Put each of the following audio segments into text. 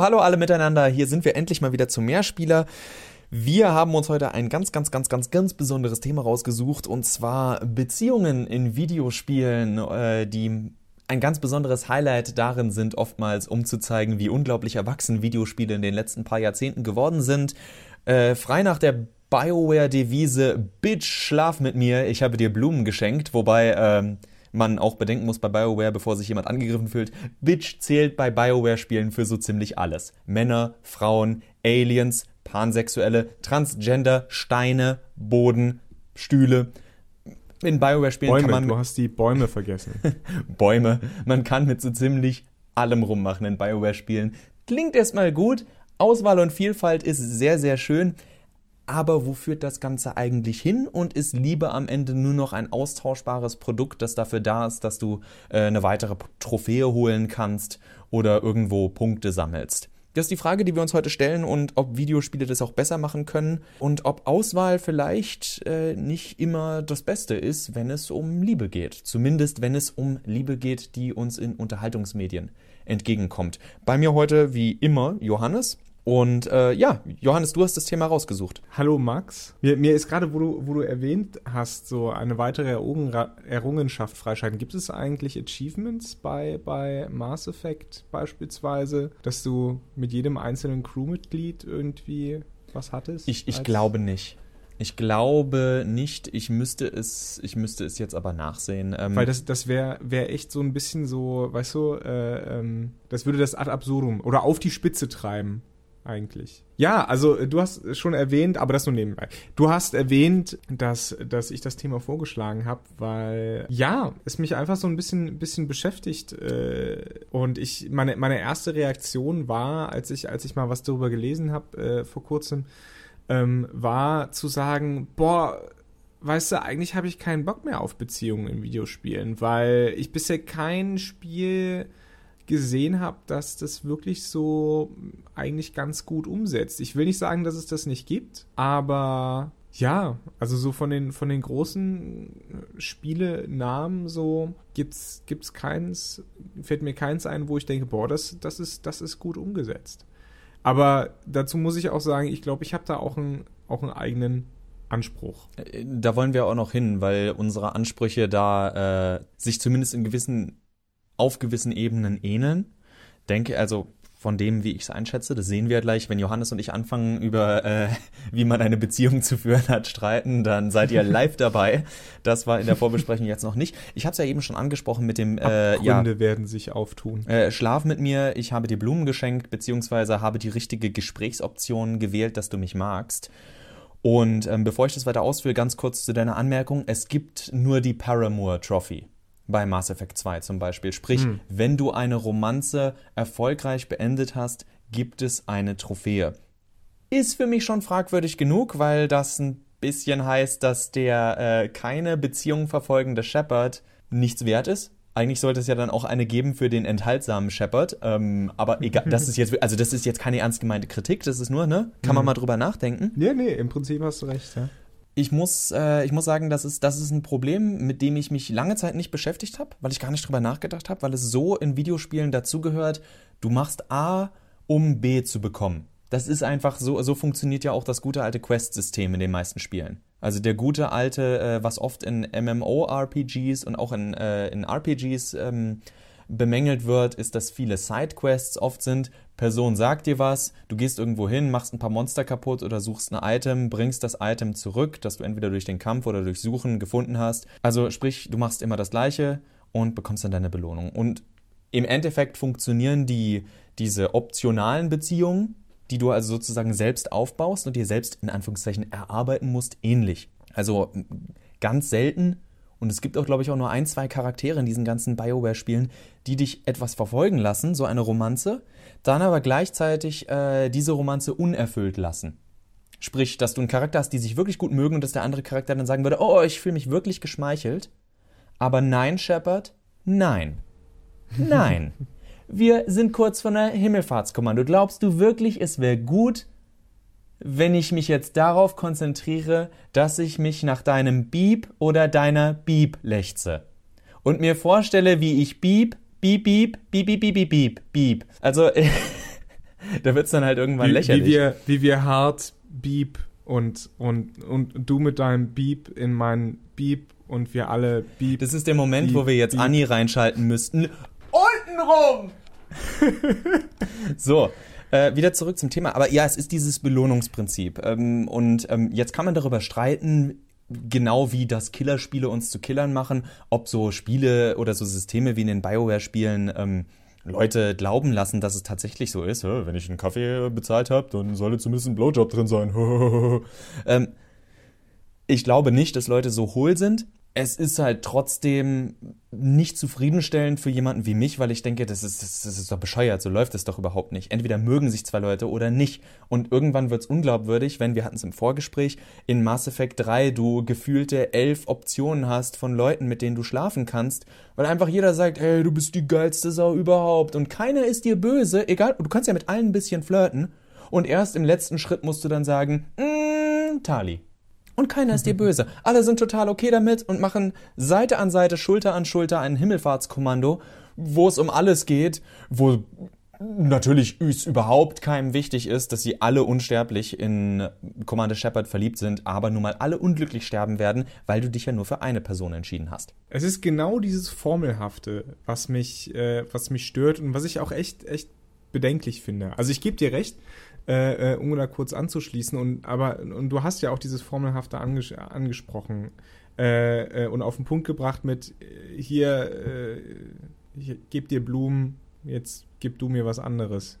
Hallo alle miteinander. Hier sind wir endlich mal wieder zum Mehrspieler. Wir haben uns heute ein ganz, ganz, ganz, ganz, ganz besonderes Thema rausgesucht und zwar Beziehungen in Videospielen, äh, die ein ganz besonderes Highlight darin sind, oftmals um zu zeigen, wie unglaublich erwachsen Videospiele in den letzten paar Jahrzehnten geworden sind. Äh, frei nach der BioWare-Devise Bitch, schlaf mit mir, ich habe dir Blumen geschenkt, wobei ähm, man auch bedenken muss bei BioWare, bevor sich jemand angegriffen fühlt, Bitch zählt bei BioWare-Spielen für so ziemlich alles. Männer, Frauen, Aliens, Pansexuelle, Transgender, Steine, Boden, Stühle. In BioWare-Spielen kann man. Du hast die Bäume vergessen. Bäume. Man kann mit so ziemlich allem rummachen in BioWare-Spielen. Klingt erstmal gut. Auswahl und Vielfalt ist sehr, sehr schön. Aber wo führt das Ganze eigentlich hin und ist Liebe am Ende nur noch ein austauschbares Produkt, das dafür da ist, dass du äh, eine weitere Trophäe holen kannst oder irgendwo Punkte sammelst? Das ist die Frage, die wir uns heute stellen und ob Videospiele das auch besser machen können und ob Auswahl vielleicht äh, nicht immer das Beste ist, wenn es um Liebe geht. Zumindest wenn es um Liebe geht, die uns in Unterhaltungsmedien entgegenkommt. Bei mir heute wie immer Johannes. Und äh, ja, Johannes, du hast das Thema rausgesucht. Hallo Max. Mir, mir ist gerade, wo du, wo du erwähnt hast, so eine weitere Errungenschaft freischalten. Gibt es eigentlich Achievements bei, bei Mass Effect beispielsweise, dass du mit jedem einzelnen Crewmitglied irgendwie was hattest? Ich, ich glaube nicht. Ich glaube nicht. Ich müsste es, ich müsste es jetzt aber nachsehen. Ähm Weil das, das wäre wär echt so ein bisschen so, weißt du, äh, ähm, das würde das ad absurdum oder auf die Spitze treiben eigentlich. Ja, also äh, du hast schon erwähnt, aber das nur nebenbei. Du hast erwähnt, dass, dass ich das Thema vorgeschlagen habe, weil ja, es mich einfach so ein bisschen, bisschen beschäftigt. Äh, und ich, meine, meine erste Reaktion war, als ich, als ich mal was darüber gelesen habe äh, vor kurzem, ähm, war zu sagen, boah, weißt du, eigentlich habe ich keinen Bock mehr auf Beziehungen in Videospielen, weil ich bisher kein Spiel gesehen habe, dass das wirklich so eigentlich ganz gut umsetzt. Ich will nicht sagen, dass es das nicht gibt, aber ja, also so von den von den großen Spielenamen so gibt's gibt's keins fällt mir keins ein, wo ich denke, boah, das das ist das ist gut umgesetzt. Aber dazu muss ich auch sagen, ich glaube, ich habe da auch einen auch einen eigenen Anspruch. Da wollen wir auch noch hin, weil unsere Ansprüche da äh, sich zumindest in gewissen auf gewissen Ebenen ähneln. Denke also von dem, wie ich es einschätze, das sehen wir gleich, wenn Johannes und ich anfangen über, äh, wie man eine Beziehung zu führen hat, streiten, dann seid ihr live dabei. Das war in der Vorbesprechung jetzt noch nicht. Ich habe es ja eben schon angesprochen mit dem, äh, ja, werden sich auftun. Äh, Schlaf mit mir, ich habe dir Blumen geschenkt, beziehungsweise habe die richtige Gesprächsoption gewählt, dass du mich magst. Und ähm, bevor ich das weiter ausführe, ganz kurz zu deiner Anmerkung, es gibt nur die Paramore Trophy bei Mass Effect 2 zum Beispiel. Sprich, hm. wenn du eine Romanze erfolgreich beendet hast, gibt es eine Trophäe. Ist für mich schon fragwürdig genug, weil das ein bisschen heißt, dass der äh, keine Beziehung verfolgende Shepard nichts wert ist. Eigentlich sollte es ja dann auch eine geben für den enthaltsamen Shepard. Ähm, aber egal, das ist jetzt, also das ist jetzt keine ernst gemeinte Kritik, das ist nur, ne? Kann man hm. mal drüber nachdenken. Nee, nee, im Prinzip hast du recht, ja ich muss, äh, ich muss sagen, das ist, das ist ein Problem, mit dem ich mich lange Zeit nicht beschäftigt habe, weil ich gar nicht drüber nachgedacht habe, weil es so in Videospielen dazugehört, du machst A, um B zu bekommen. Das ist einfach so, so funktioniert ja auch das gute alte Quest-System in den meisten Spielen. Also der gute alte, äh, was oft in MMO-RPGs und auch in, äh, in RPGs ähm, bemängelt wird, ist, dass viele Sidequests oft sind. Person sagt dir was, du gehst irgendwo hin, machst ein paar Monster kaputt oder suchst ein Item, bringst das Item zurück, das du entweder durch den Kampf oder durch Suchen gefunden hast. Also sprich, du machst immer das Gleiche und bekommst dann deine Belohnung. Und im Endeffekt funktionieren die, diese optionalen Beziehungen, die du also sozusagen selbst aufbaust und dir selbst in Anführungszeichen erarbeiten musst, ähnlich. Also ganz selten und es gibt auch, glaube ich, auch nur ein, zwei Charaktere in diesen ganzen Bioware-Spielen, die dich etwas verfolgen lassen, so eine Romanze, dann aber gleichzeitig äh, diese Romanze unerfüllt lassen. Sprich, dass du einen Charakter hast, die sich wirklich gut mögen und dass der andere Charakter dann sagen würde, oh, ich fühle mich wirklich geschmeichelt. Aber nein, Shepard, nein. Nein. Wir sind kurz vor einer Himmelfahrtskommando. Glaubst du wirklich, es wäre gut, wenn ich mich jetzt darauf konzentriere, dass ich mich nach deinem Beep oder deiner Beep lechze und mir vorstelle, wie ich Beep, Beep, Beep, Beep, Beep, Beep, Beep, Beep. Also da wird's dann halt irgendwann wie, lächerlich. Wie wir, wie wir hart Beep und, und, und du mit deinem Beep in mein Beep und wir alle Beep. das ist der Moment, Beep, wo wir jetzt Beep. Anni reinschalten müssten. Untenrum! so, äh, wieder zurück zum Thema. Aber ja, es ist dieses Belohnungsprinzip. Ähm, und ähm, jetzt kann man darüber streiten, genau wie das Killerspiele uns zu Killern machen, ob so Spiele oder so Systeme wie in den Bioware-Spielen ähm, Leute glauben lassen, dass es tatsächlich so ist. Wenn ich einen Kaffee bezahlt habe, dann sollte zumindest ein Blowjob drin sein. ähm, ich glaube nicht, dass Leute so hohl sind. Es ist halt trotzdem nicht zufriedenstellend für jemanden wie mich, weil ich denke, das ist, das ist doch bescheuert, so läuft es doch überhaupt nicht. Entweder mögen sich zwei Leute oder nicht. Und irgendwann wird es unglaubwürdig, wenn, wir hatten es im Vorgespräch, in Mass Effect 3 du gefühlte elf Optionen hast von Leuten, mit denen du schlafen kannst, weil einfach jeder sagt, hey, du bist die geilste Sau überhaupt und keiner ist dir böse, egal, du kannst ja mit allen ein bisschen flirten und erst im letzten Schritt musst du dann sagen, mm, Tali. Und keiner ist dir böse. Alle sind total okay damit und machen Seite an Seite, Schulter an Schulter ein Himmelfahrtskommando, wo es um alles geht, wo natürlich es überhaupt keinem wichtig ist, dass sie alle unsterblich in Commander Shepard verliebt sind, aber nun mal alle unglücklich sterben werden, weil du dich ja nur für eine Person entschieden hast. Es ist genau dieses Formelhafte, was mich, äh, was mich stört und was ich auch echt, echt bedenklich finde. Also ich gebe dir recht, äh, äh, um da kurz anzuschließen, und aber und du hast ja auch dieses Formelhafte anges angesprochen äh, äh, und auf den Punkt gebracht mit äh, hier, ich geb dir Blumen, jetzt gib du mir was anderes.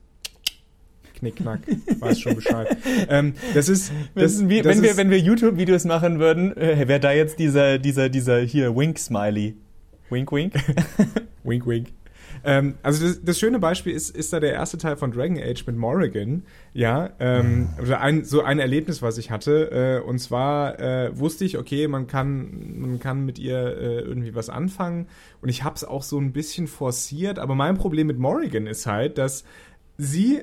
Knickknack, weiß schon Bescheid. ähm, das ist, das, wenn, wir, das wenn, wir, ist- wenn wir YouTube-Videos machen würden, wäre da jetzt dieser, dieser, dieser hier Wink-Smiley. Wink, wink. Wink, wink. Ähm, also das, das schöne Beispiel ist, ist da der erste Teil von Dragon Age mit Morrigan. Ja, ähm, oder ein, so ein Erlebnis, was ich hatte. Äh, und zwar äh, wusste ich, okay, man kann, man kann mit ihr äh, irgendwie was anfangen. Und ich habe es auch so ein bisschen forciert. Aber mein Problem mit Morrigan ist halt, dass sie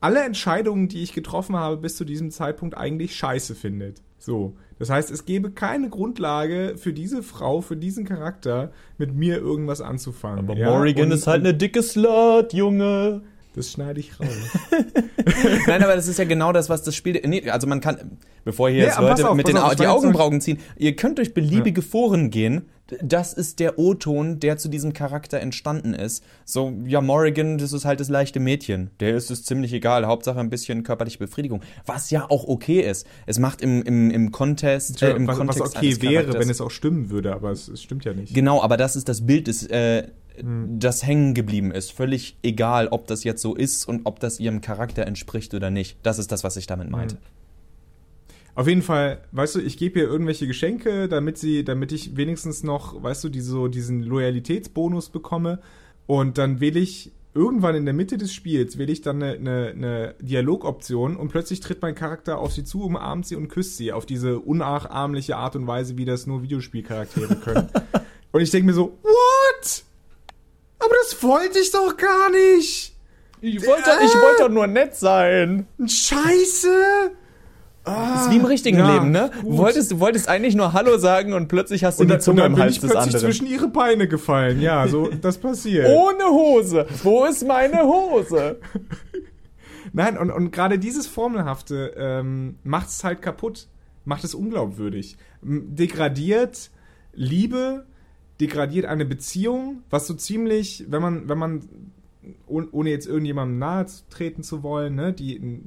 alle Entscheidungen, die ich getroffen habe, bis zu diesem Zeitpunkt eigentlich scheiße findet. So. Das heißt, es gäbe keine Grundlage für diese Frau, für diesen Charakter, mit mir irgendwas anzufangen. Aber Ja, Morrigan und- ist halt eine dicke Slut, Junge. Das schneide ich raus. Nein, aber das ist ja genau das, was das Spiel. Nee, also man kann, bevor hier Nee, jetzt Leute auf, mit den auf, die Augenbrauen ziehen, ihr könnt durch beliebige Foren gehen. Das ist der O-Ton, der zu diesem Charakter entstanden ist. So, ja, Morrigan, das ist halt das leichte Mädchen. Der ist es ziemlich egal. Hauptsache ein bisschen körperliche Befriedigung. Was ja auch okay ist. Es macht im, im, im Contest, äh, im was, was Kontext okay eines wäre, wenn es auch stimmen würde, aber es, es stimmt ja nicht. Genau, aber das ist das Bild, das, äh, Hm. das hängen geblieben ist. Völlig egal, ob das jetzt so ist und ob das ihrem Charakter entspricht oder nicht. Das ist das, was ich damit meinte. Auf jeden Fall, weißt du, ich gebe ihr irgendwelche Geschenke, damit sie, damit ich wenigstens noch, weißt du, die, so diesen Loyalitätsbonus bekomme. Und dann wähle ich irgendwann in der Mitte des Spiels, wähle ich dann eine, eine, eine Dialogoption und plötzlich tritt mein Charakter auf sie zu, umarmt sie und küsst sie auf diese unnachahmliche Art und Weise, wie das nur Videospielcharaktere können. und ich denke mir so, what? Aber das wollte ich doch gar nicht! Ich wollte, ich wollte doch nur nett sein. Scheiße! Das ist wie im richtigen ja, Leben, ne? Du gut. wolltest, du wolltest eigentlich nur Hallo sagen und plötzlich hast du Und die dann, und Zunge dann im bin Hals ich des plötzlich anderen. zwischen ihre Beine gefallen. Ja, so, das passiert. Ohne Hose. Wo ist meine Hose? Nein, und, und gerade dieses Formelhafte ähm, macht es halt kaputt. Macht es unglaubwürdig. Degradiert Liebe, degradiert eine Beziehung, was so ziemlich, wenn man, wenn man, oh- ohne jetzt irgendjemandem nahe treten zu wollen, ne, die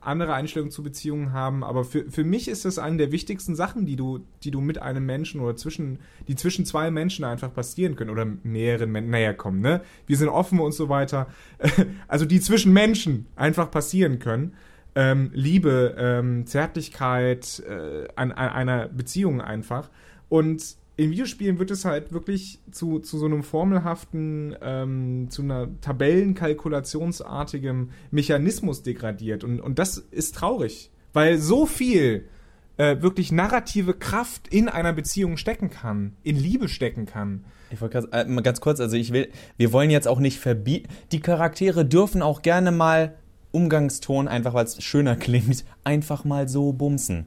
andere Einstellungen zu Beziehungen haben, aber für, für mich ist das eine der wichtigsten Sachen, die du, die du mit einem Menschen oder zwischen, die zwischen zwei Menschen einfach passieren können oder mehreren Menschen, naja, komm, ne? Wir sind offen und so weiter. Also die zwischen Menschen einfach passieren können. Ähm, Liebe, ähm, Zärtlichkeit, äh, an, an einer Beziehung einfach. Und in Videospielen wird es halt wirklich zu, zu so einem formelhaften, ähm, zu einer tabellenkalkulationsartigem Mechanismus degradiert. Und, und das ist traurig, weil so viel äh, wirklich narrative Kraft in einer Beziehung stecken kann, in Liebe stecken kann. Ich wollte grad- äh, ganz kurz, also ich will, wir wollen jetzt auch nicht verbieten. Die Charaktere dürfen auch gerne mal Umgangston, einfach weil es schöner klingt, einfach mal so bumsen.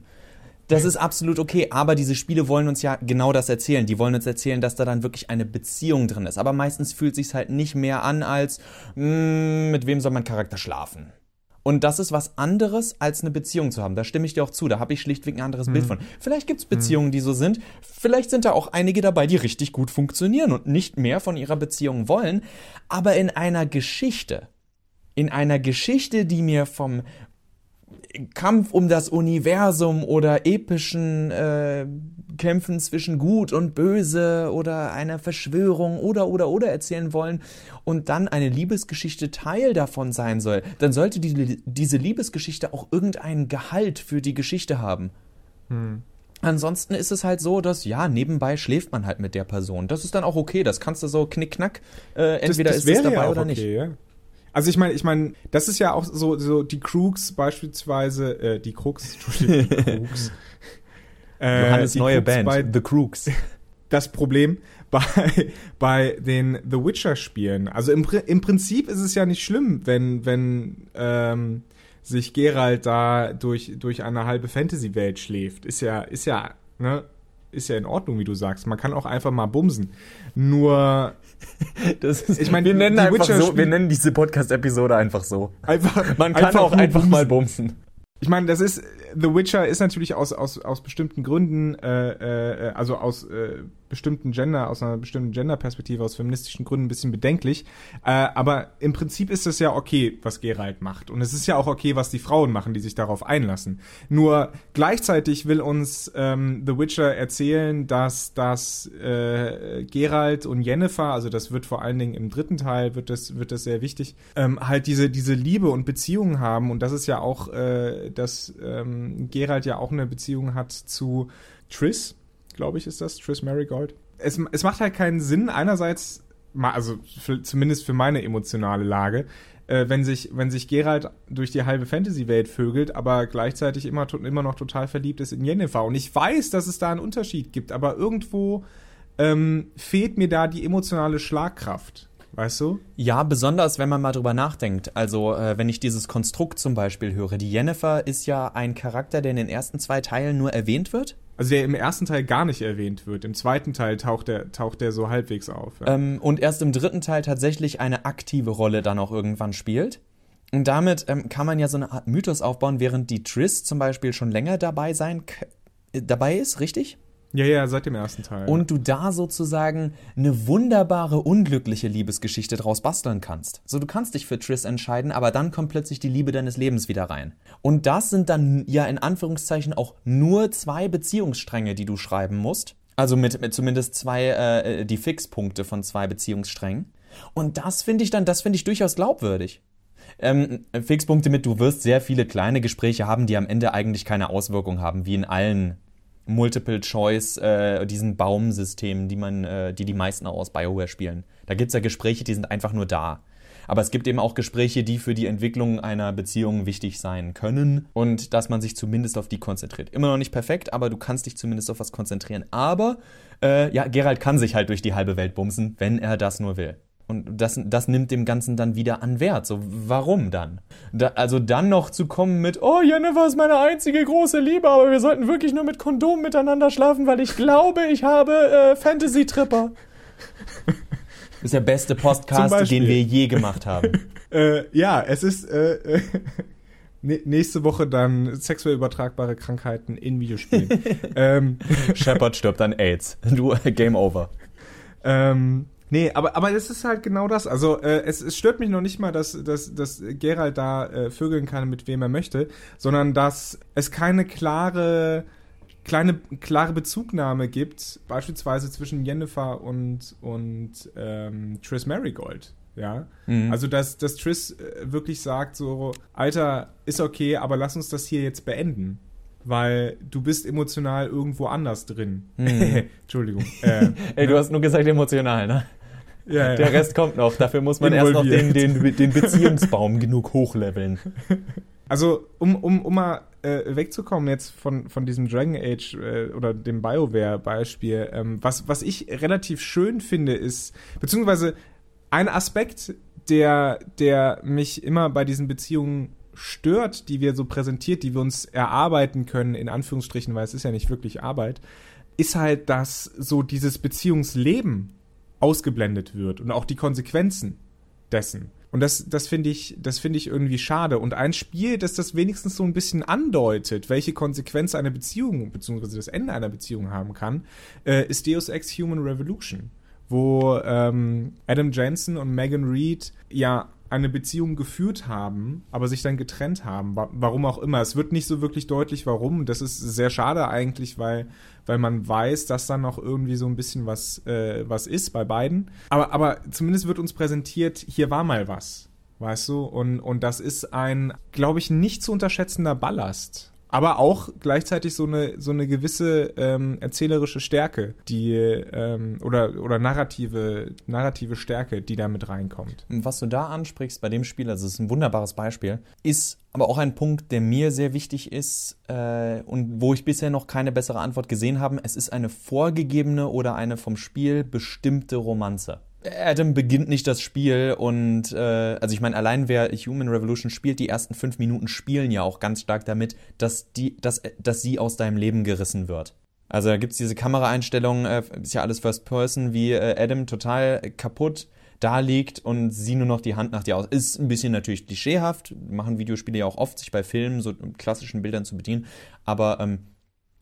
Das ist absolut okay, aber diese Spiele wollen uns ja genau das erzählen. Die wollen uns erzählen, dass da dann wirklich eine Beziehung drin ist. Aber meistens fühlt sich's halt nicht mehr an als, mm, mit wem soll mein Charakter schlafen? Und das ist was anderes, als eine Beziehung zu haben. Da stimme ich dir auch zu. Da habe ich schlichtweg ein anderes Bild von. Vielleicht gibt es Beziehungen, die so sind. Vielleicht sind da auch einige dabei, die richtig gut funktionieren und nicht mehr von ihrer Beziehung wollen. Aber in einer Geschichte, in einer Geschichte, die mir vom Kampf um das Universum oder epischen äh, Kämpfen zwischen Gut und Böse oder einer Verschwörung oder oder oder erzählen wollen und dann eine Liebesgeschichte Teil davon sein soll, dann sollte die, diese Liebesgeschichte auch irgendeinen Gehalt für die Geschichte haben. Hm. Ansonsten ist es halt so, dass ja, nebenbei schläft man halt mit der Person. Das ist dann auch okay, das kannst du so knickknack, äh, entweder das, das ist es dabei ja oder okay, nicht. Ja. Also ich meine, ich meine, das ist ja auch so, so die Crooks beispielsweise, äh, die Crooks, die Crooks. äh, Johannes neue Crooks Band, bei, The Crooks. Das Problem bei, bei den The Witcher-Spielen. Also im, im Prinzip ist es ja nicht schlimm, wenn, wenn ähm, sich Geralt da durch, durch eine halbe Fantasy-Welt schläft. Ist ja, ist ja, ne, ist ja in Ordnung, wie du sagst. Man kann auch einfach mal bumsen. Nur ist, ich meine, wir nennen einfach so, wir nennen diese Podcast-Episode einfach so. Einfach, Man kann einfach auch einfach bumsen. mal bumsen. Ich meine, das ist The Witcher ist natürlich aus aus aus bestimmten Gründen, äh, äh, also aus äh, bestimmten Gender, aus einer bestimmten Gender-Perspektive, aus feministischen Gründen ein bisschen bedenklich. Äh, aber im Prinzip ist es ja okay, was Geralt macht. Und es ist ja auch okay, was die Frauen machen, die sich darauf einlassen. Nur gleichzeitig will uns ähm, The Witcher erzählen, dass das äh, Geralt und Jennifer, also das wird vor allen Dingen im dritten Teil, wird das, wird das sehr wichtig, ähm, halt diese, diese Liebe und Beziehungen haben. Und das ist ja auch, äh, dass ähm, Geralt ja auch eine Beziehung hat zu Triss glaube ich, ist das, Triss Marigold. Es, es macht halt keinen Sinn, einerseits, also für, zumindest für meine emotionale Lage, äh, wenn, sich, wenn sich Geralt durch die halbe Fantasy-Welt vögelt, aber gleichzeitig immer, immer noch total verliebt ist in Yennefer. Und ich weiß, dass es da einen Unterschied gibt, aber irgendwo ähm, fehlt mir da die emotionale Schlagkraft. Weißt du? Ja, besonders wenn man mal drüber nachdenkt. Also, äh, wenn ich dieses Konstrukt zum Beispiel höre. Die Yennefer ist ja ein Charakter, der in den ersten zwei Teilen nur erwähnt wird. Also der im ersten Teil gar nicht erwähnt wird. Im zweiten Teil taucht der, taucht der so halbwegs auf. Ja. Ähm, und erst im dritten Teil tatsächlich eine aktive Rolle dann auch irgendwann spielt. Und damit ähm, kann man ja so eine Art Mythos aufbauen, während die Triss zum Beispiel schon länger dabei sein dabei ist, richtig? Ja, ja, seit dem ersten Teil. Und du da sozusagen eine wunderbare, unglückliche Liebesgeschichte draus basteln kannst. So, du kannst dich für Triss entscheiden, aber dann kommt plötzlich die Liebe deines Lebens wieder rein. Und das sind dann ja in Anführungszeichen auch nur zwei Beziehungsstränge, die du schreiben musst. Also mit, mit zumindest zwei, äh, die Fixpunkte von zwei Beziehungssträngen. Und das finde ich dann, das finde ich durchaus glaubwürdig. Ähm, Fixpunkte mit, du wirst sehr viele kleine Gespräche haben, die am Ende eigentlich keine Auswirkung haben, wie in allen Multiple Choice, äh, diesen Baumsystemen, die man, äh, die die meisten auch aus BioWare spielen. Da gibt es ja Gespräche, die sind einfach nur da. Aber es gibt eben auch Gespräche, die für die Entwicklung einer Beziehung wichtig sein können und dass man sich zumindest auf die konzentriert. Immer noch nicht perfekt, aber du kannst dich zumindest auf was konzentrieren. Aber äh, ja, Gerald kann sich halt durch die halbe Welt bumsen, wenn er das nur will. Und das, das nimmt dem Ganzen dann wieder an Wert. So, warum dann? Da, also dann noch zu kommen mit, oh, Jennifer ist meine einzige große Liebe, aber wir sollten wirklich nur mit Kondom miteinander schlafen, weil ich glaube, ich habe äh, Fantasy-Tripper. Ist der beste Podcast, den wir je gemacht haben. äh, ja, es ist äh nächste Woche dann sexuell übertragbare Krankheiten in Videospielen. ähm, Shepard stirbt an AIDS. Du, Game over. Ähm, Nee, aber, aber es ist halt genau das. Also äh, es, es stört mich noch nicht mal, dass, dass, dass Gerald da äh, vögeln kann, mit wem er möchte, sondern dass es keine klare, kleine, klare Bezugnahme gibt, beispielsweise zwischen Jennifer und, und ähm, Triss Marigold. Ja, mhm. also dass, dass Triss äh, wirklich sagt so, Alter, ist okay, aber lass uns das hier jetzt beenden weil du bist emotional irgendwo anders drin. Hm. Entschuldigung. Äh, Ey, du hast nur gesagt emotional, ne? Ja, ja. Der Rest kommt noch. Dafür muss man erst noch den, den, den Beziehungsbaum genug hochleveln. Also, um, um, um mal äh, wegzukommen jetzt von, von diesem Dragon Age äh, oder dem BioWare-Beispiel, ähm, was, was ich relativ schön finde, ist, beziehungsweise ein Aspekt, der, der mich immer bei diesen Beziehungen stört, die wir so präsentiert, die wir uns erarbeiten können, in Anführungsstrichen, weil es ist ja nicht wirklich Arbeit, ist halt, dass so dieses Beziehungsleben ausgeblendet wird und auch die Konsequenzen dessen. Und das, das finde ich, das ich irgendwie schade. Und ein Spiel, das das wenigstens so ein bisschen andeutet, welche Konsequenz eine Beziehung bzw. das Ende einer Beziehung haben kann, äh, ist Deus Ex Human Revolution, wo ähm, Adam Jensen und Megan Reed ja eine Beziehung geführt haben, aber sich dann getrennt haben. Warum auch immer. Es wird nicht so wirklich deutlich, warum. Das ist sehr schade eigentlich, weil, weil man weiß, dass da noch irgendwie so ein bisschen was, äh, was ist bei beiden. Aber, aber zumindest wird uns präsentiert, hier war mal was. Weißt du? Und, und das ist ein, glaube ich, nicht zu unterschätzender Ballast aber auch gleichzeitig so eine so eine gewisse ähm, erzählerische Stärke, die ähm, oder oder narrative narrative Stärke, die da mit reinkommt. Was du da ansprichst bei dem Spiel, also es ist ein wunderbares Beispiel, ist aber auch ein Punkt, der mir sehr wichtig ist äh, und wo ich bisher noch keine bessere Antwort gesehen habe. Es ist eine vorgegebene oder eine vom Spiel bestimmte Romanze. Adam beginnt nicht das Spiel und äh, also ich meine, allein wer Human Revolution spielt, die ersten fünf Minuten spielen ja auch ganz stark damit, dass die, dass, dass sie aus deinem Leben gerissen wird. Also da gibt es diese Kameraeinstellung, äh, ist ja alles First Person, wie äh, Adam total kaputt da liegt und sie nur noch die Hand nach dir aus. Ist ein bisschen natürlich klischeehaft, machen Videospiele ja auch oft, sich bei Filmen, so klassischen Bildern zu bedienen, aber ähm,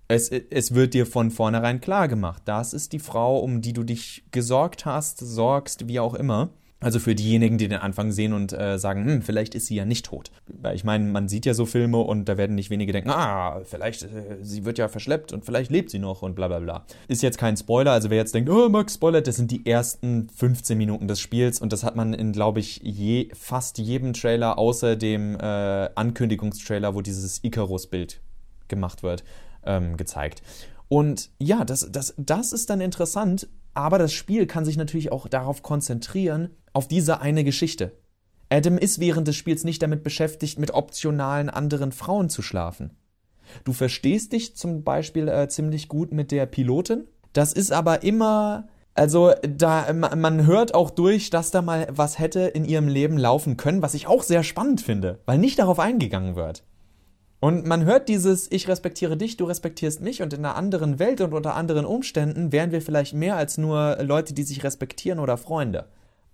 es, es wird dir von vornherein klar gemacht. Das ist die Frau, um die du dich gesorgt hast, sorgst, wie auch immer. Also für diejenigen, die den Anfang sehen und äh, sagen, hm, vielleicht ist sie ja nicht tot. Weil ich meine, man sieht ja so Filme und da werden nicht wenige denken, ah, vielleicht, äh, sie wird ja verschleppt und vielleicht lebt sie noch und bla bla bla. Ist jetzt kein Spoiler, also wer jetzt denkt, oh, Max Spoiler, das sind die ersten 15 Minuten des Spiels und das hat man in, glaube ich, je, fast jedem Trailer außer dem äh, Ankündigungstrailer, wo dieses Icarus-Bild gemacht wird ähm, gezeigt. Und ja, das, das, das ist dann interessant, aber das Spiel kann sich natürlich auch darauf konzentrieren, auf diese eine Geschichte. Adam ist während des Spiels nicht damit beschäftigt, mit optionalen anderen Frauen zu schlafen. Du verstehst dich zum Beispiel äh, ziemlich gut mit der Pilotin. Das ist aber immer, also da man hört auch durch, dass da mal was hätte in ihrem Leben laufen können, was ich auch sehr spannend finde, weil nicht darauf eingegangen wird. Und man hört dieses Ich respektiere dich, du respektierst mich und in einer anderen Welt und unter anderen Umständen wären wir vielleicht mehr als nur Leute, die sich respektieren oder Freunde.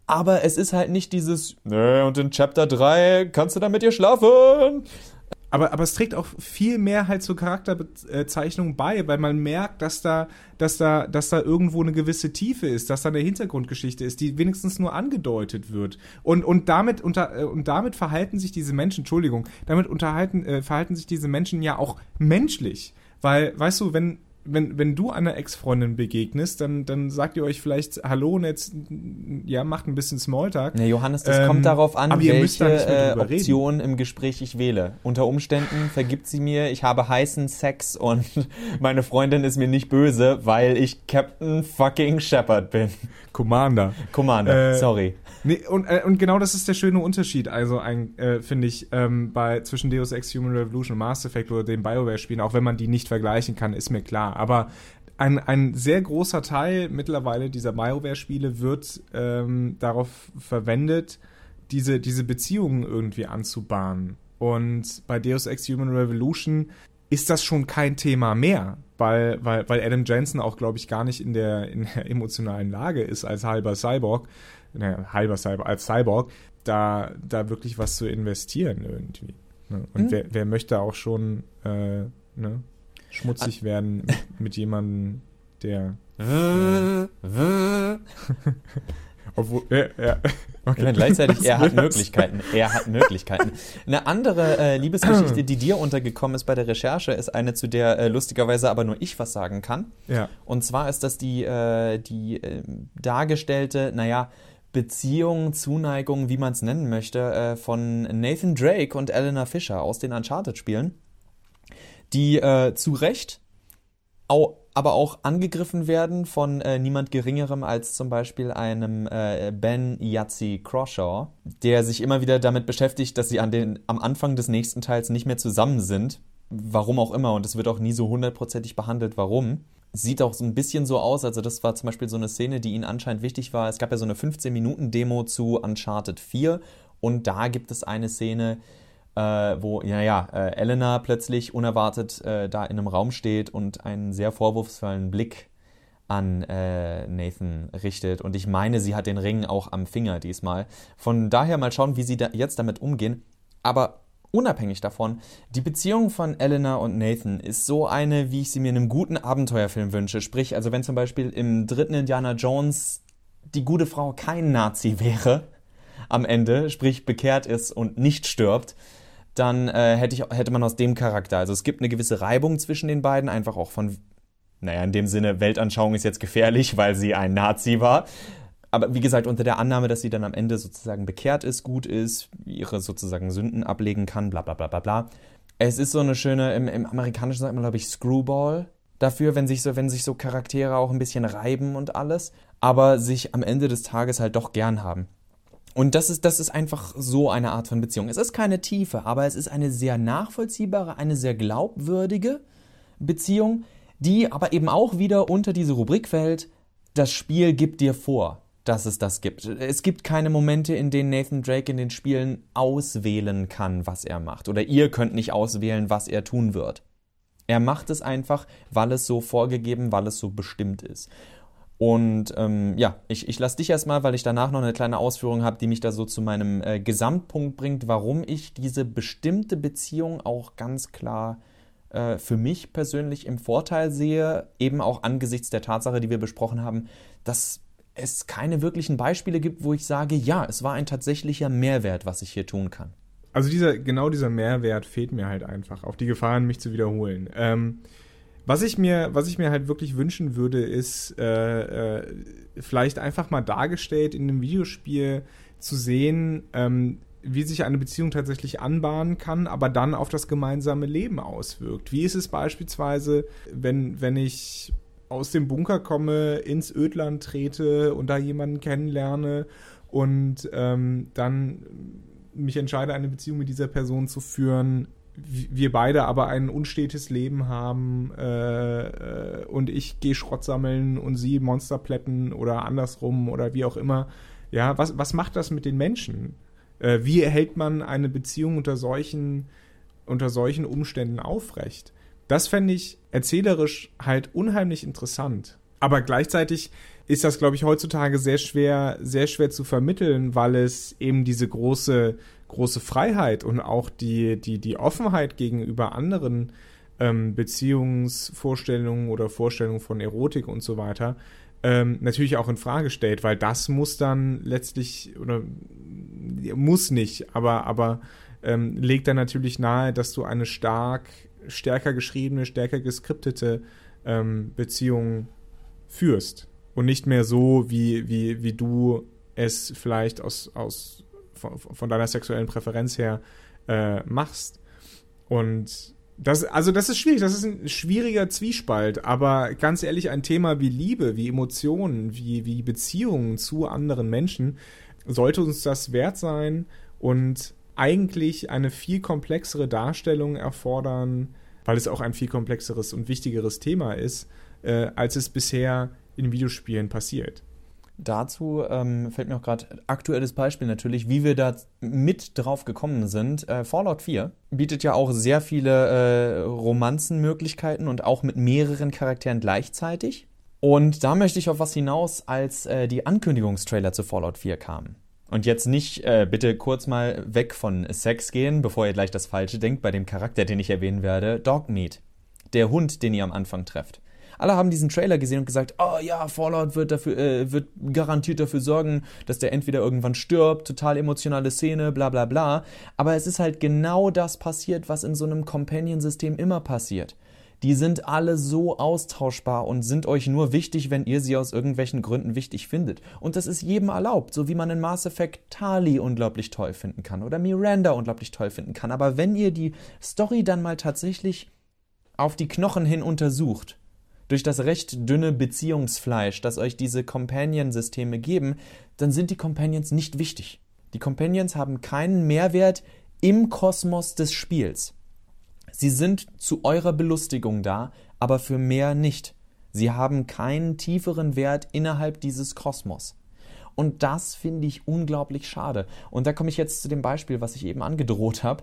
Aber es ist halt nicht dieses, nee, und in Chapter 3 kannst du dann mit ihr schlafen. Aber, aber es trägt auch viel mehr halt zur Charakterzeichnung bei, weil man merkt, dass da, dass da, dass da irgendwo eine gewisse Tiefe ist, dass da eine Hintergrundgeschichte ist, die wenigstens nur angedeutet wird. Und, und damit unter, äh, und damit verhalten sich diese Menschen, Entschuldigung, damit unterhalten, äh, verhalten sich diese Menschen ja auch menschlich. Weil, weißt du, wenn, wenn, wenn du einer Ex-Freundin begegnest, dann, dann sagt ihr euch vielleicht Hallo und jetzt ja, macht ein bisschen Smalltalk. Ja, Johannes, das ähm, kommt darauf an, welche äh, Option reden. im Gespräch ich wähle. Unter Umständen vergibt sie mir, ich habe heißen Sex und meine Freundin ist mir nicht böse, weil ich Captain fucking Shepard bin. Commander. Commander, äh, sorry. Nee, und, äh, und genau das ist der schöne Unterschied, also ein, äh, finde ich, ähm, bei zwischen Deus Ex Human Revolution und Mass Effect oder den BioWare-Spielen, auch wenn man die nicht vergleichen kann, ist mir klar. Aber ein, ein sehr großer Teil mittlerweile dieser BioWare-Spiele wird ähm, darauf verwendet, diese, diese Beziehungen irgendwie anzubahnen. Und bei Deus Ex Human Revolution ist das schon kein Thema mehr, weil, weil, weil Adam Jensen auch, glaube ich, gar nicht in der, in der emotionalen Lage ist als halber Cyborg, naja, halber Cyborg, als Cyborg, da, da wirklich was zu investieren irgendwie. Ne? Und mhm. wer, wer möchte auch schon äh, ne, schmutzig An werden mit, mit jemandem, der. äh, Obwohl, ja, ja. Okay. Meine, gleichzeitig, er hat Möglichkeiten. Er hat Möglichkeiten. Eine andere äh, Liebesgeschichte, die dir untergekommen ist bei der Recherche, ist eine, zu der äh, lustigerweise aber nur ich was sagen kann. Ja. Und zwar ist das die, äh, die äh, dargestellte, naja, Beziehung, Zuneigung, wie man es nennen möchte, äh, von Nathan Drake und Eleanor Fisher aus den Uncharted-Spielen, die äh, zu Recht au aber auch angegriffen werden von äh, niemand Geringerem als zum Beispiel einem äh, Ben Yazzie Crawshaw, der sich immer wieder damit beschäftigt, dass sie an den, am Anfang des nächsten Teils nicht mehr zusammen sind. Warum auch immer, und es wird auch nie so hundertprozentig behandelt, warum sieht auch so ein bisschen so aus, also das war zum Beispiel so eine Szene, die ihnen anscheinend wichtig war. Es gab ja so eine 15-Minuten-Demo zu Uncharted 4 und da gibt es eine Szene, äh, wo, ja, ja, äh, Elena plötzlich unerwartet äh, da in einem Raum steht und einen sehr vorwurfsvollen Blick an äh, Nathan richtet. Und ich meine, sie hat den Ring auch am Finger diesmal. Von daher mal schauen, wie sie da jetzt damit umgehen. Aber unabhängig davon, die Beziehung von Elena und Nathan ist so eine, wie ich sie mir in einem guten Abenteuerfilm wünsche. Sprich, also wenn zum Beispiel im dritten Indiana Jones die gute Frau kein Nazi wäre am Ende, sprich bekehrt ist und nicht stirbt, dann äh, hätte, ich, hätte man aus dem Charakter. Also es gibt eine gewisse Reibung zwischen den beiden, einfach auch von naja, in dem Sinne, Weltanschauung ist jetzt gefährlich, weil sie ein Nazi war. Aber wie gesagt, unter der Annahme, dass sie dann am Ende sozusagen bekehrt ist, gut ist, ihre sozusagen Sünden ablegen kann, bla bla bla bla bla. Es ist so eine schöne, im, im Amerikanischen sagt man, glaube ich, Screwball dafür, wenn sich so, wenn sich so Charaktere auch ein bisschen reiben und alles, aber sich am Ende des Tages halt doch gern haben. Und das ist, das ist einfach so eine Art von Beziehung. Es ist keine Tiefe, aber es ist eine sehr nachvollziehbare, eine sehr glaubwürdige Beziehung, die aber eben auch wieder unter diese Rubrik fällt, das Spiel gibt dir vor, dass es das gibt. Es gibt keine Momente, in denen Nathan Drake in den Spielen auswählen kann, was er macht. Oder ihr könnt nicht auswählen, was er tun wird. Er macht es einfach, weil es so vorgegeben, weil es so bestimmt ist. Und ähm, ja, ich, ich lasse dich erstmal, weil ich danach noch eine kleine Ausführung habe, die mich da so zu meinem äh, Gesamtpunkt bringt, warum ich diese bestimmte Beziehung auch ganz klar äh, für mich persönlich im Vorteil sehe, eben auch angesichts der Tatsache, die wir besprochen haben, dass es keine wirklichen Beispiele gibt, wo ich sage, ja, es war ein tatsächlicher Mehrwert, was ich hier tun kann. Also dieser, genau dieser Mehrwert fehlt mir halt einfach, auf die Gefahren, mich zu wiederholen. Ähm, was ich mir, was ich mir halt wirklich wünschen würde, ist äh, äh, vielleicht einfach mal dargestellt in einem Videospiel zu sehen, ähm, wie sich eine Beziehung tatsächlich anbahnen kann, aber dann auf das gemeinsame Leben auswirkt. Wie ist es beispielsweise, wenn, wenn ich aus dem Bunker komme, ins Ödland trete und da jemanden kennenlerne und ähm, dann mich entscheide, eine Beziehung mit dieser Person zu führen, wir beide aber ein unstetes Leben haben äh, äh, und ich gehe Schrott sammeln und sie Monster plätten oder andersrum oder wie auch immer. Ja, was, was macht das mit den Menschen? Äh, wie erhält man eine Beziehung unter solchen, unter solchen Umständen aufrecht? Das fände ich erzählerisch halt unheimlich interessant. Aber gleichzeitig ist das, glaube ich, heutzutage sehr schwer, sehr schwer zu vermitteln, weil es eben diese große, große Freiheit und auch die, die, die Offenheit gegenüber anderen ähm, Beziehungsvorstellungen oder Vorstellungen von Erotik und so weiter ähm, natürlich auch in Frage stellt, weil das muss dann letztlich oder muss nicht, aber aber ähm, legt dann natürlich nahe, dass du eine stark stärker geschriebene, stärker geskriptete ähm, Beziehung führst. Und nicht mehr so wie wie wie du es vielleicht aus aus von, von deiner sexuellen Präferenz her äh, machst und das, also das ist schwierig, das ist ein schwieriger Zwiespalt, aber ganz ehrlich, ein Thema wie Liebe, wie Emotionen, wie, wie Beziehungen zu anderen Menschen, sollte uns das wert sein und eigentlich eine viel komplexere Darstellung erfordern, weil es auch ein viel komplexeres und wichtigeres Thema ist, äh, als es bisher in Videospielen passiert. Dazu ähm, fällt mir auch gerade aktuelles Beispiel natürlich, wie wir da mit drauf gekommen sind. Äh, Fallout 4 bietet ja auch sehr viele äh, Romanzenmöglichkeiten und auch mit mehreren Charakteren gleichzeitig. Und da möchte ich auf was hinaus, als äh, die Ankündigungstrailer zu Fallout 4 kamen. Und jetzt nicht äh, bitte kurz mal weg von Sex gehen, bevor ihr gleich das Falsche denkt bei dem Charakter, den ich erwähnen werde, Dogmeat. Der Hund, den ihr am Anfang trefft. Alle haben diesen Trailer gesehen und gesagt, oh ja, Fallout wird dafür, äh, wird garantiert dafür sorgen, dass der entweder irgendwann stirbt, total emotionale Szene, bla bla bla. Aber es ist halt genau das passiert, was in so einem Companion-System immer passiert. Die sind alle so austauschbar und sind euch nur wichtig, wenn ihr sie aus irgendwelchen Gründen wichtig findet. Und das ist jedem erlaubt, so wie man in Mass Effect Tali unglaublich toll finden kann oder Miranda unglaublich toll finden kann. Aber wenn ihr die Story dann mal tatsächlich auf die Knochen hin untersucht, durch das recht dünne Beziehungsfleisch, das euch diese Companion-Systeme geben, dann sind die Companions nicht wichtig. Die Companions haben keinen Mehrwert im Kosmos des Spiels. Sie sind zu eurer Belustigung da, aber für mehr nicht. Sie haben keinen tieferen Wert innerhalb dieses Kosmos. Und das finde ich unglaublich schade. Und da komme ich jetzt zu dem Beispiel, was ich eben angedroht habe.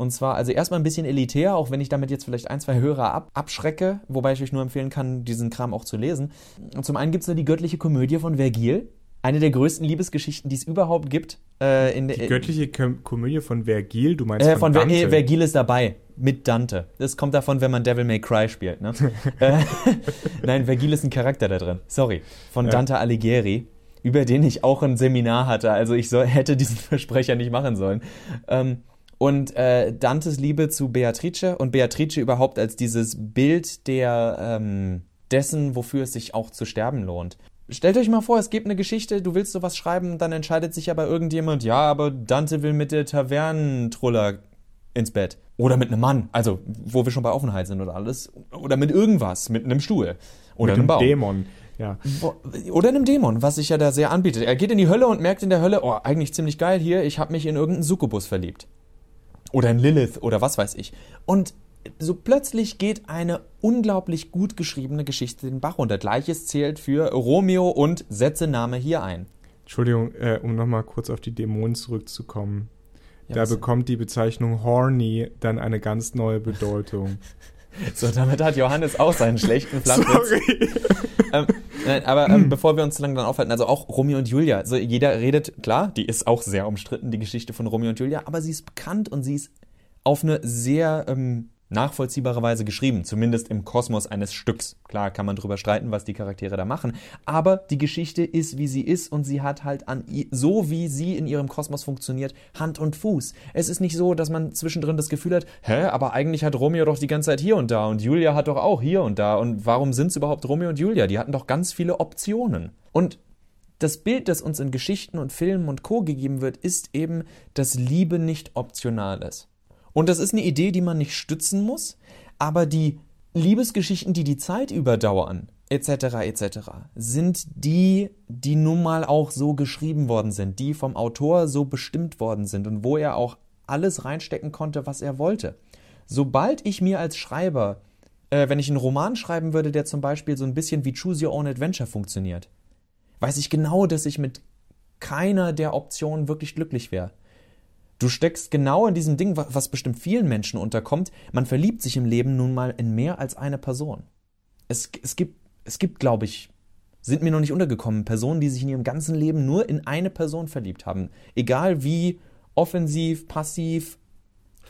Und zwar, also erstmal ein bisschen elitär, auch wenn ich damit jetzt vielleicht ein, zwei Hörer ab, abschrecke, wobei ich euch nur empfehlen kann, diesen Kram auch zu lesen. Und zum einen gibt es da die göttliche Komödie von Vergil. Eine der größten Liebesgeschichten, die es überhaupt gibt. Äh, in, die göttliche Kom Komödie von Vergil, du meinst äh, von, von Dante? Ver Vergil ist dabei, mit Dante. Das kommt davon, wenn man Devil May Cry spielt. Ne? Äh, Nein, Vergil ist ein Charakter da drin. Sorry. Von ja. Dante Alighieri über den ich auch ein Seminar hatte. Also ich soll, hätte diesen Versprecher nicht machen sollen. Ähm, und äh, Dantes Liebe zu Beatrice und Beatrice überhaupt als dieses Bild der ähm, dessen, wofür es sich auch zu sterben lohnt. Stellt euch mal vor, es gibt eine Geschichte, du willst sowas schreiben, dann entscheidet sich aber irgendjemand, ja, aber Dante will mit der Tavernentruller ins Bett. Oder mit einem Mann, also wo wir schon bei Offenheit sind oder alles. Oder mit irgendwas, mit einem Stuhl. Oder mit einem, Baum. Dämon. Ja. Oder einem Dämon, was sich ja da sehr anbietet. Er geht in die Hölle und merkt in der Hölle, oh, eigentlich ziemlich geil hier, ich habe mich in irgendeinen Succubus verliebt. Oder in Lilith oder was weiß ich. Und so plötzlich geht eine unglaublich gut geschriebene Geschichte den Bach runter. Gleiches zählt für Romeo und setze Name hier ein. Entschuldigung, äh, um nochmal kurz auf die Dämonen zurückzukommen. Ja, da bekommt die Bezeichnung horny dann eine ganz neue Bedeutung. so, damit hat Johannes auch seinen schlechten Flachwitz. Sorry. ähm, nein, aber ähm, bevor wir uns zu lange dann aufhalten, also auch Romeo und Julia. Also jeder redet, klar, die ist auch sehr umstritten, die Geschichte von Romeo und Julia, aber sie ist bekannt und sie ist auf eine sehr ähm, nachvollziehbare Weise geschrieben, zumindest im Kosmos eines Stücks. Klar kann man drüber streiten, was die Charaktere da machen, aber die Geschichte ist, wie sie ist und sie hat halt an so wie sie in ihrem Kosmos funktioniert, Hand und Fuß. Es ist nicht so, dass man zwischendrin das Gefühl hat, hä, aber eigentlich hat Romeo doch die ganze Zeit hier und da und Julia hat doch auch hier und da und warum sind es überhaupt Romeo und Julia? Die hatten doch ganz viele Optionen. Und das Bild, das uns in Geschichten und Filmen und Co gegeben wird, ist eben, dass Liebe nicht optional ist. Und das ist eine Idee, die man nicht stützen muss, aber die Liebesgeschichten, die die Zeit überdauern, etc., etc., sind die, die nun mal auch so geschrieben worden sind, die vom Autor so bestimmt worden sind und wo er auch alles reinstecken konnte, was er wollte. Sobald ich mir als Schreiber, äh, wenn ich einen Roman schreiben würde, der zum Beispiel so ein bisschen wie Choose Your Own Adventure funktioniert, weiß ich genau, dass ich mit keiner der Optionen wirklich glücklich wäre. Du steckst genau in diesem Ding, was bestimmt vielen Menschen unterkommt. Man verliebt sich im Leben nun mal in mehr als eine Person. Es, es gibt, es gibt, glaube ich, sind mir noch nicht untergekommen, Personen, die sich in ihrem ganzen Leben nur in eine Person verliebt haben. Egal wie offensiv, passiv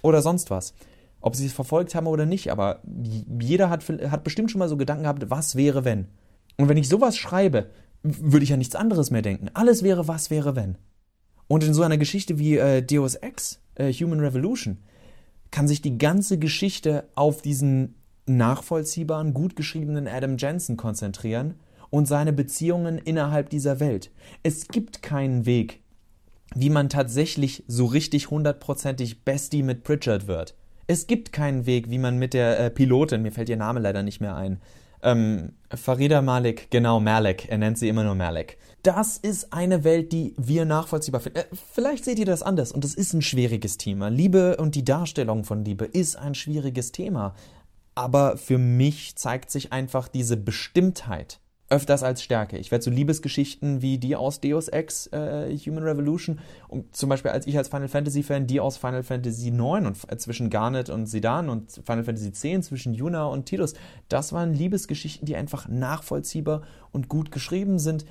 oder sonst was. Ob sie es verfolgt haben oder nicht, aber jeder hat, hat bestimmt schon mal so Gedanken gehabt, was wäre wenn. Und wenn ich sowas schreibe, würde ich ja nichts anderes mehr denken. Alles wäre, was wäre wenn. Und in so einer Geschichte wie äh, Deus Ex, äh, Human Revolution, kann sich die ganze Geschichte auf diesen nachvollziehbaren, gut geschriebenen Adam Jensen konzentrieren und seine Beziehungen innerhalb dieser Welt. Es gibt keinen Weg, wie man tatsächlich so richtig hundertprozentig Bestie mit Pritchard wird. Es gibt keinen Weg, wie man mit der äh, Pilotin, mir fällt ihr Name leider nicht mehr ein, ähm, Farida Malik, genau, Malik, er nennt sie immer nur Malik. Das ist eine Welt, die wir nachvollziehbar finden. Äh, vielleicht seht ihr das anders und es ist ein schwieriges Thema. Liebe und die Darstellung von Liebe ist ein schwieriges Thema. Aber für mich zeigt sich einfach diese Bestimmtheit öfters als Stärke. Ich werde so Liebesgeschichten wie die aus Deus Ex äh, Human Revolution und zum Beispiel als ich als Final Fantasy Fan die aus Final Fantasy IX und äh, zwischen Garnet und Sedan und Final Fantasy X zwischen Yuna und Tidus, das waren Liebesgeschichten, die einfach nachvollziehbar und gut geschrieben sind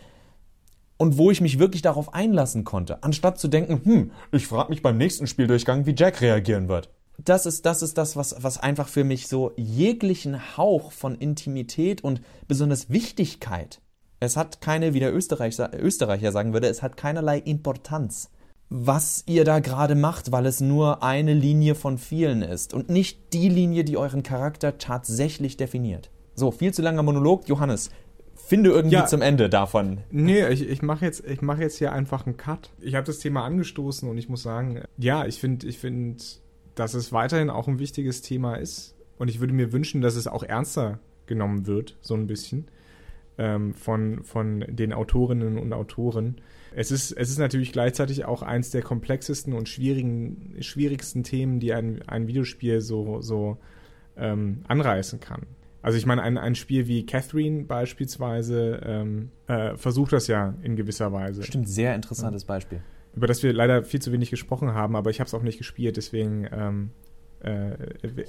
und wo ich mich wirklich darauf einlassen konnte, anstatt zu denken, hm, ich frage mich beim nächsten Spieldurchgang, wie Jack reagieren wird das ist, das ist das, was, was einfach für mich so jeglichen Hauch von Intimität und besonders Wichtigkeit. Es hat keine, wie der Österreich, Österreicher sagen würde, es hat keinerlei Importanz, was ihr da gerade macht, weil es nur eine Linie von vielen ist und nicht die Linie, die euren Charakter tatsächlich definiert. So, viel zu langer Monolog. Johannes, finde irgendwie ja, zum Ende davon. Nee, ich, ich mache jetzt, mach jetzt hier einfach einen Cut. Ich habe das Thema angestoßen und ich muss sagen, ja, ich finde, ich finde dass es weiterhin auch ein wichtiges Thema ist. Und ich würde mir wünschen, dass es auch ernster genommen wird, so ein bisschen, ähm, von, von den Autorinnen und Autoren. Es ist, es ist natürlich gleichzeitig auch eins der komplexesten und schwierigen, schwierigsten Themen, die ein, ein Videospiel so, so ähm, anreißen kann. Also ich meine, ein, ein Spiel wie Catherine beispielsweise ähm, äh, versucht das ja in gewisser Weise. Stimmt, sehr interessantes Beispiel über das wir leider viel zu wenig gesprochen haben, aber ich habe es auch nicht gespielt, deswegen ähm, äh,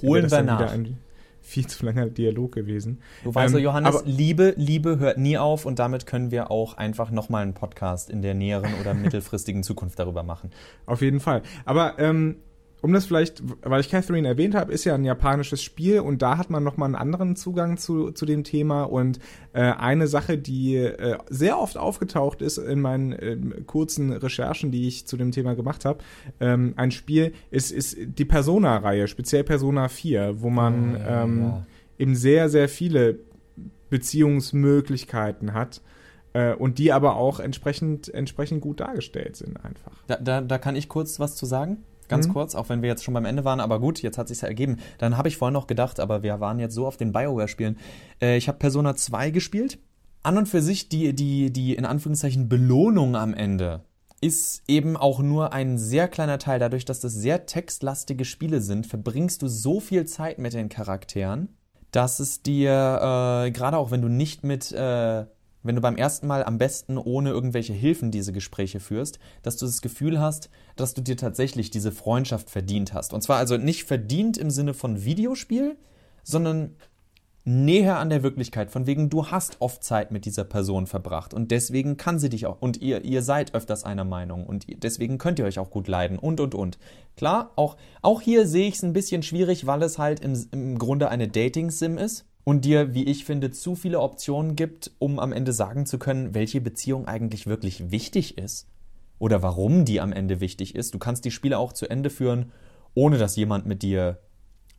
Holen das wir nach. wieder ein viel zu langer Dialog gewesen. Du weißt Ähm, Johannes, Liebe, Liebe hört nie auf und damit können wir auch einfach nochmal einen Podcast in der näheren oder mittelfristigen Zukunft darüber machen. Auf jeden Fall. Aber ähm, um das vielleicht, weil ich Catherine erwähnt habe, ist ja ein japanisches Spiel und da hat man nochmal einen anderen Zugang zu, zu dem Thema und äh, eine Sache, die äh, sehr oft aufgetaucht ist in meinen ähm, kurzen Recherchen, die ich zu dem Thema gemacht habe, ähm, ein Spiel ist, ist die Persona-Reihe, speziell Persona 4, wo man Oh, ja, ähm, ja. eben sehr, sehr viele Beziehungsmöglichkeiten hat äh, und die aber auch entsprechend, entsprechend gut dargestellt sind einfach. Da, da, da kann ich kurz was zu sagen. Ganz Mhm. kurz, auch wenn wir jetzt schon beim Ende waren, aber gut, jetzt hat sich's ja ergeben. Dann habe ich vorhin noch gedacht, aber wir waren jetzt so auf den BioWare-Spielen. Äh, ich habe Persona 2 gespielt. An und für sich die, die, die in Anführungszeichen Belohnung am Ende ist eben auch nur ein sehr kleiner Teil. Dadurch, dass das sehr textlastige Spiele sind, verbringst du so viel Zeit mit den Charakteren, dass es dir, äh, gerade auch wenn du nicht mit, äh, wenn du beim ersten Mal am besten ohne irgendwelche Hilfen diese Gespräche führst, dass du das Gefühl hast, dass du dir tatsächlich diese Freundschaft verdient hast. Und zwar also nicht verdient im Sinne von Videospiel, sondern näher an der Wirklichkeit, von wegen du hast oft Zeit mit dieser Person verbracht und deswegen kann sie dich auch und ihr ihr seid öfters einer Meinung und deswegen könnt ihr euch auch gut leiden und und und. Klar, auch auch hier sehe ich es ein bisschen schwierig, weil es halt im, im Grunde eine Dating Sim ist und dir, wie ich finde, zu viele Optionen gibt, um am Ende sagen zu können, welche Beziehung eigentlich wirklich wichtig ist oder warum die am Ende wichtig ist. Du kannst die Spiele auch zu Ende führen, ohne dass jemand mit dir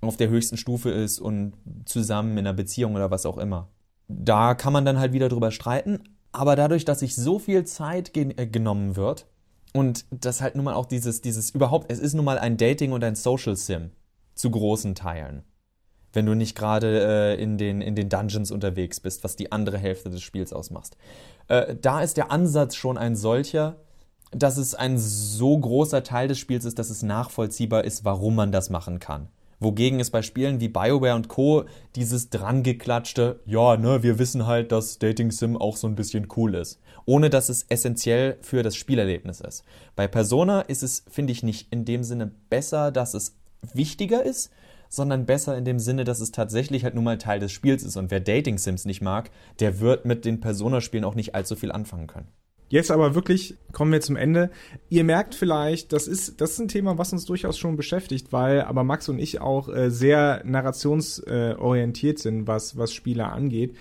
auf der höchsten Stufe ist und zusammen in einer Beziehung oder was auch immer. Da kann man dann halt wieder drüber streiten, aber dadurch, dass sich so viel Zeit gen äh, genommen wird und das halt nun mal auch dieses, dieses überhaupt, es ist nun mal ein Dating und ein Social Sim zu großen Teilen. Wenn du nicht gerade äh, in, den, in den Dungeons unterwegs bist, was die andere Hälfte des Spiels ausmacht. Äh, da ist der Ansatz schon ein solcher, dass es ein so großer Teil des Spiels ist, dass es nachvollziehbar ist, warum man das machen kann. Wogegen es bei Spielen wie BioWare und Co. dieses drangeklatschte, ja, ne, wir wissen halt, dass Dating Sim auch so ein bisschen cool ist. Ohne dass es essentiell für das Spielerlebnis ist. Bei Persona ist es, finde ich, nicht in dem Sinne besser, dass es wichtiger ist, sondern besser in dem Sinne, dass es tatsächlich halt nun mal Teil des Spiels ist. Und wer Dating Sims nicht mag, der wird mit den Persona-Spielen auch nicht allzu viel anfangen können. Jetzt aber wirklich kommen wir zum Ende. Ihr merkt vielleicht, das ist, das ist ein Thema, was uns durchaus schon beschäftigt, weil aber Max und ich auch äh, sehr narrationsorientiert sind, was, was Spiele angeht.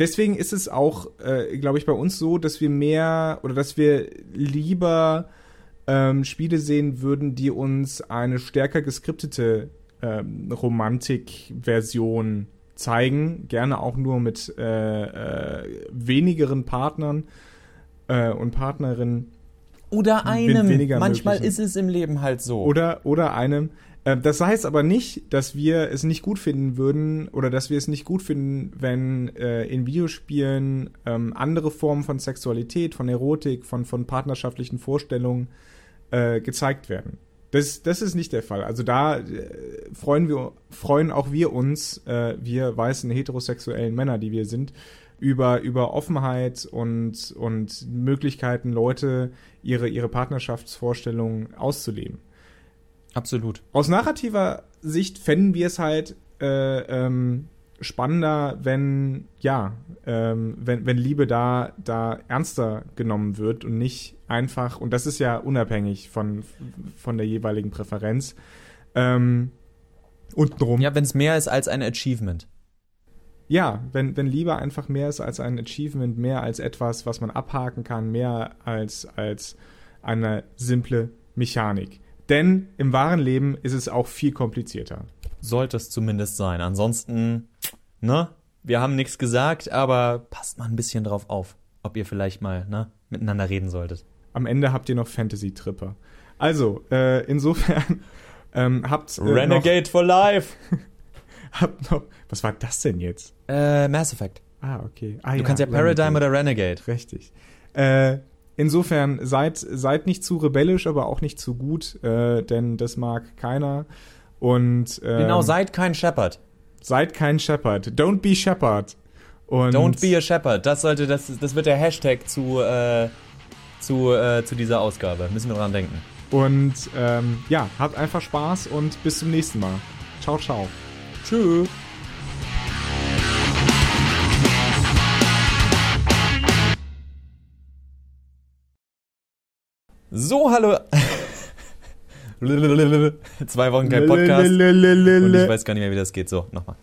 Deswegen ist es auch, äh, glaube ich, bei uns so, dass wir mehr oder dass wir lieber ähm, Spiele sehen würden, die uns eine stärker geskriptete ähm, Romantik-Version zeigen. Gerne auch nur mit äh, äh, wenigeren Partnern äh, und Partnerinnen Oder einem. Manchmal möglichen. ist es im Leben halt so. oder, oder einem. Äh, das heißt aber nicht, dass wir es nicht gut finden würden oder dass wir es nicht gut finden, wenn äh, in Videospielen ähm, andere Formen von Sexualität, von Erotik, von, von partnerschaftlichen Vorstellungen äh, gezeigt werden. Das, das ist nicht der Fall. Also da äh, freuen wir, freuen auch wir uns, äh, wir weißen heterosexuellen Männer, die wir sind, über, über Offenheit und, und Möglichkeiten, Leute ihre, ihre Partnerschaftsvorstellungen auszuleben. Absolut. Aus narrativer Sicht fänden wir es halt äh, ähm, spannender, wenn, ja, ähm, wenn, wenn Liebe da, da ernster genommen wird und nicht einfach, und das ist ja unabhängig von, von der jeweiligen Präferenz, ähm, untenrum. Ja, wenn es mehr ist als ein Achievement. Ja, wenn, wenn Liebe einfach mehr ist als ein Achievement, mehr als etwas, was man abhaken kann, mehr als, als eine simple Mechanik. Denn im wahren Leben ist es auch viel komplizierter. Sollte es zumindest sein. Ansonsten, ne? Wir haben nichts gesagt, aber passt mal ein bisschen drauf auf, ob ihr vielleicht mal, ne, miteinander reden solltet. Am Ende habt ihr noch Fantasy-Tripper. Also, äh, insofern ähm, habt äh, Renegade for life! Noch, habt noch. Was war das denn jetzt? Äh, Mass Effect. Ah, okay. Ah, Du kannst ja Paradigm Renegade. oder Renegade. Richtig. Äh, insofern seid, seid nicht zu rebellisch, aber auch nicht zu gut, äh, denn das mag keiner. Und ähm, Genau, seid kein Shepherd. Seid kein Shepherd. Don't be Shepherd. Und Don't be a Shepherd. Das sollte, das, das wird der Hashtag zu, äh, zu, äh, zu dieser Ausgabe. Müssen wir dran denken. Und ähm, ja, habt einfach Spaß und bis zum nächsten Mal. Ciao, ciao. Tschüss. So, hallo. Zwei Wochen kein Podcast. Und ich weiß gar nicht mehr, wie das geht. So, nochmal.